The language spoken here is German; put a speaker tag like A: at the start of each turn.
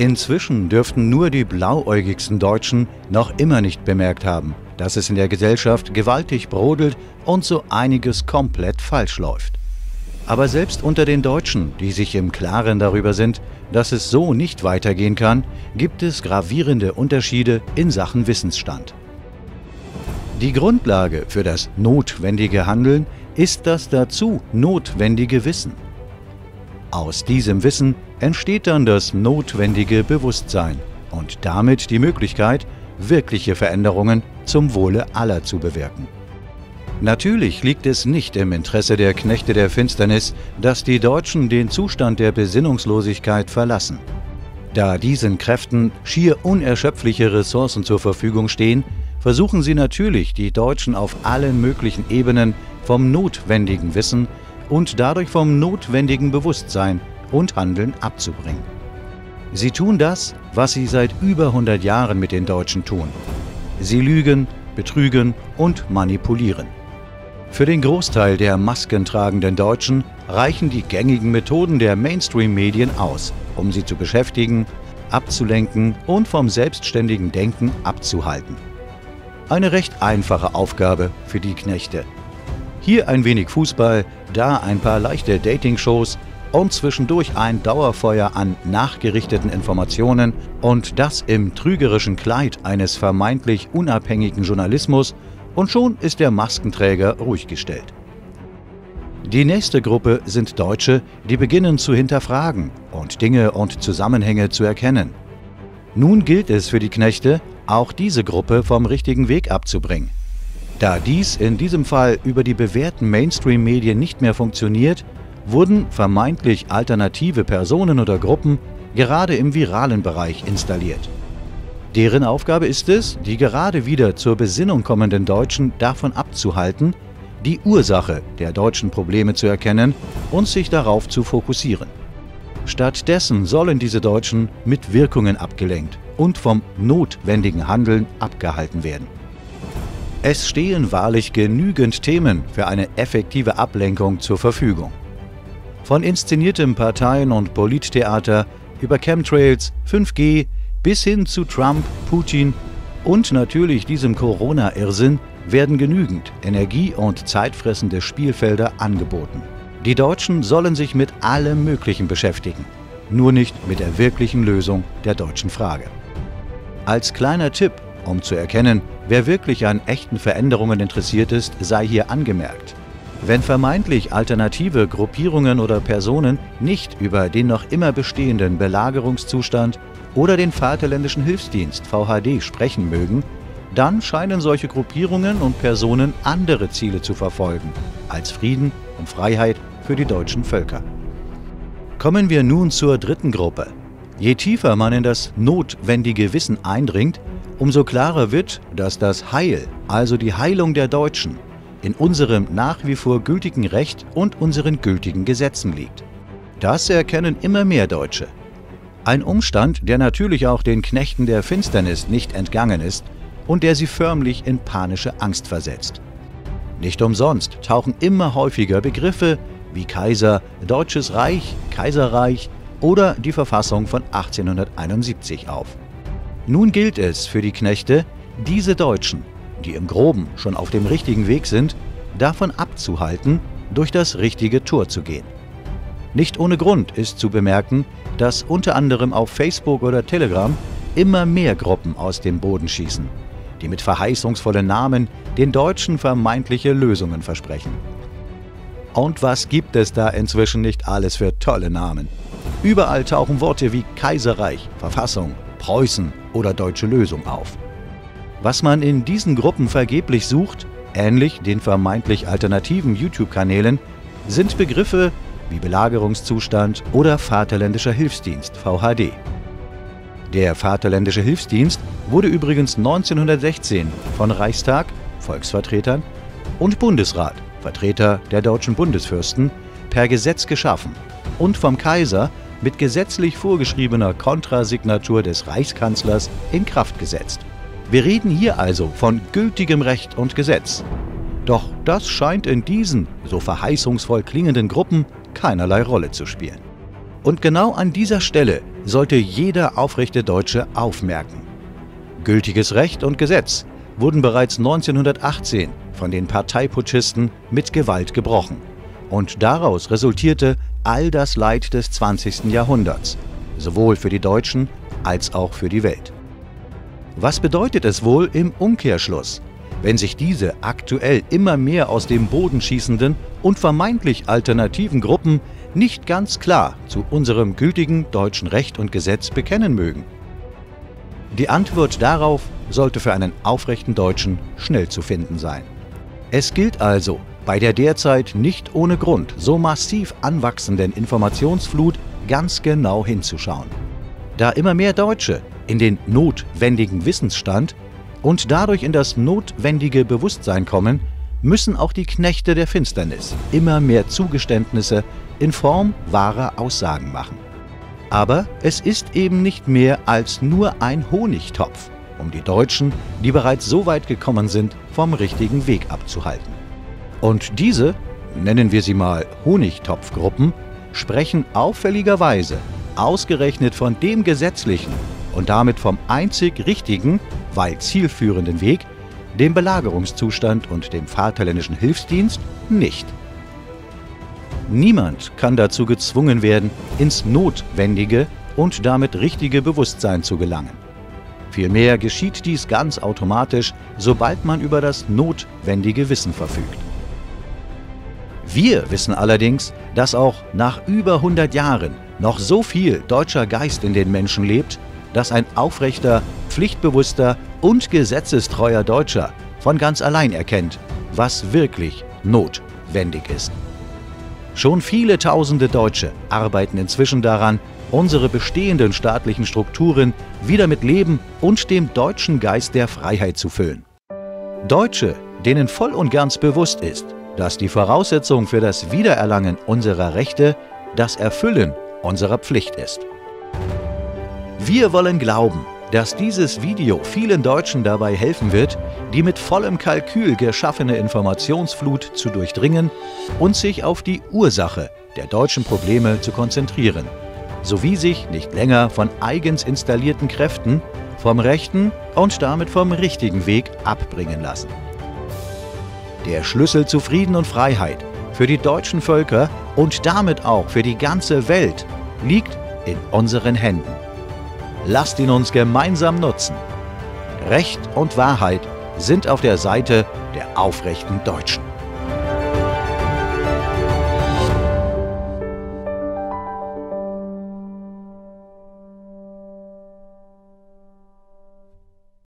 A: Inzwischen dürften nur die blauäugigsten Deutschen noch immer nicht bemerkt haben, dass es in der Gesellschaft gewaltig brodelt und so einiges komplett falsch läuft. Aber selbst unter den Deutschen, die sich im Klaren darüber sind, dass es so nicht weitergehen kann, gibt es gravierende Unterschiede in Sachen Wissensstand. Die Grundlage für das notwendige Handeln ist das dazu notwendige Wissen. Aus diesem Wissen entsteht dann das notwendige Bewusstsein und damit die Möglichkeit, wirkliche Veränderungen zum Wohle aller zu bewirken. Natürlich liegt es nicht im Interesse der Knechte der Finsternis, dass die Deutschen den Zustand der Besinnungslosigkeit verlassen. Da diesen Kräften schier unerschöpfliche Ressourcen zur Verfügung stehen, versuchen sie natürlich, die Deutschen auf allen möglichen Ebenen vom notwendigen Wissen und dadurch vom notwendigen Bewusstsein und Handeln abzubringen. Sie tun das, was sie seit über 100 Jahren mit den Deutschen tun. Sie lügen, betrügen und manipulieren. Für den Großteil der maskentragenden Deutschen reichen die gängigen Methoden der Mainstream-Medien aus, um sie zu beschäftigen, abzulenken und vom selbstständigen Denken abzuhalten. Eine recht einfache Aufgabe für die Knechte. Hier ein wenig Fußball, da ein paar leichte Dating-Shows und zwischendurch ein Dauerfeuer an nachgerichteten Informationen und das im trügerischen Kleid eines vermeintlich unabhängigen Journalismus und schon ist der Maskenträger ruhig gestellt. Die nächste Gruppe sind Deutsche, die beginnen zu hinterfragen und Dinge und Zusammenhänge zu erkennen. Nun gilt es für die Knechte, auch diese Gruppe vom richtigen Weg abzubringen. Da dies in diesem Fall über die bewährten Mainstream-Medien nicht mehr funktioniert, wurden vermeintlich alternative Personen oder Gruppen gerade im viralen Bereich installiert. Deren Aufgabe ist es, die gerade wieder zur Besinnung kommenden Deutschen davon abzuhalten, die Ursache der deutschen Probleme zu erkennen und sich darauf zu fokussieren. Stattdessen sollen diese Deutschen mit Wirkungen abgelenkt und vom notwendigen Handeln abgehalten werden. Es stehen wahrlich genügend Themen für eine effektive Ablenkung zur Verfügung. Von inszeniertem Parteien- und Polittheater über Chemtrails, 5G bis hin zu Trump, Putin und natürlich diesem Corona-Irrsinn werden genügend energie- und zeitfressende Spielfelder angeboten. Die Deutschen sollen sich mit allem Möglichen beschäftigen, nur nicht mit der wirklichen Lösung der deutschen Frage. Als kleiner Tipp um zu erkennen, wer wirklich an echten Veränderungen interessiert ist, sei hier angemerkt. Wenn vermeintlich alternative Gruppierungen oder Personen nicht über den noch immer bestehenden Belagerungszustand oder den Vaterländischen Hilfsdienst VHD sprechen mögen, dann scheinen solche Gruppierungen und Personen andere Ziele zu verfolgen als Frieden und Freiheit für die deutschen Völker. Kommen wir nun zur dritten Gruppe. Je tiefer man in das notwendige Wissen eindringt, umso klarer wird, dass das Heil, also die Heilung der Deutschen, in unserem nach wie vor gültigen Recht und unseren gültigen Gesetzen liegt. Das erkennen immer mehr Deutsche. Ein Umstand, der natürlich auch den Knechten der Finsternis nicht entgangen ist und der sie förmlich in panische Angst versetzt. Nicht umsonst tauchen immer häufiger Begriffe wie Kaiser, Deutsches Reich, Kaiserreich oder die Verfassung von 1871 auf. Nun gilt es für die Knechte, diese Deutschen, die im groben schon auf dem richtigen Weg sind, davon abzuhalten, durch das richtige Tor zu gehen. Nicht ohne Grund ist zu bemerken, dass unter anderem auf Facebook oder Telegram immer mehr Gruppen aus dem Boden schießen, die mit verheißungsvollen Namen den Deutschen vermeintliche Lösungen versprechen. Und was gibt es da inzwischen nicht alles für tolle Namen? Überall tauchen Worte wie Kaiserreich, Verfassung, Preußen oder Deutsche Lösung auf. Was man in diesen Gruppen vergeblich sucht, ähnlich den vermeintlich alternativen YouTube-Kanälen, sind Begriffe wie Belagerungszustand oder Vaterländischer Hilfsdienst VHD. Der Vaterländische Hilfsdienst wurde übrigens 1916 von Reichstag, Volksvertretern und Bundesrat, Vertreter der deutschen Bundesfürsten, per Gesetz geschaffen und vom Kaiser mit gesetzlich vorgeschriebener Kontrasignatur des Reichskanzlers in Kraft gesetzt. Wir reden hier also von gültigem Recht und Gesetz. Doch das scheint in diesen so verheißungsvoll klingenden Gruppen keinerlei Rolle zu spielen. Und genau an dieser Stelle sollte jeder aufrechte Deutsche aufmerken. Gültiges Recht und Gesetz wurden bereits 1918 von den Parteiputschisten mit Gewalt gebrochen. Und daraus resultierte all das Leid des 20. Jahrhunderts, sowohl für die Deutschen als auch für die Welt. Was bedeutet es wohl im Umkehrschluss, wenn sich diese aktuell immer mehr aus dem Boden schießenden und vermeintlich alternativen Gruppen nicht ganz klar zu unserem gültigen deutschen Recht und Gesetz bekennen mögen? Die Antwort darauf sollte für einen aufrechten Deutschen schnell zu finden sein. Es gilt also, bei der derzeit nicht ohne Grund so massiv anwachsenden Informationsflut ganz genau hinzuschauen. Da immer mehr Deutsche in den notwendigen Wissensstand und dadurch in das notwendige Bewusstsein kommen, müssen auch die Knechte der Finsternis immer mehr Zugeständnisse in Form wahrer Aussagen machen. Aber es ist eben nicht mehr als nur ein Honigtopf, um die Deutschen, die bereits so weit gekommen sind, vom richtigen Weg abzuhalten. Und diese, nennen wir sie mal Honigtopfgruppen, sprechen auffälligerweise ausgerechnet von dem gesetzlichen und damit vom einzig richtigen, weil zielführenden Weg, dem Belagerungszustand und dem Vaterländischen Hilfsdienst nicht. Niemand kann dazu gezwungen werden, ins notwendige und damit richtige Bewusstsein zu gelangen. Vielmehr geschieht dies ganz automatisch, sobald man über das notwendige Wissen verfügt. Wir wissen allerdings, dass auch nach über 100 Jahren noch so viel deutscher Geist in den Menschen lebt, dass ein aufrechter, pflichtbewusster und gesetzestreuer Deutscher von ganz allein erkennt, was wirklich notwendig ist. Schon viele tausende Deutsche arbeiten inzwischen daran, unsere bestehenden staatlichen Strukturen wieder mit Leben und dem deutschen Geist der Freiheit zu füllen. Deutsche, denen voll und ganz bewusst ist, dass die Voraussetzung für das Wiedererlangen unserer Rechte das Erfüllen unserer Pflicht ist. Wir wollen glauben, dass dieses Video vielen Deutschen dabei helfen wird, die mit vollem Kalkül geschaffene Informationsflut zu durchdringen und sich auf die Ursache der deutschen Probleme zu konzentrieren, sowie sich nicht länger von eigens installierten Kräften vom rechten und damit vom richtigen Weg abbringen lassen. Der Schlüssel zu Frieden und Freiheit für die deutschen Völker und damit auch für die ganze Welt liegt in unseren Händen. Lasst ihn uns gemeinsam nutzen. Recht und Wahrheit sind auf der Seite der aufrechten Deutschen.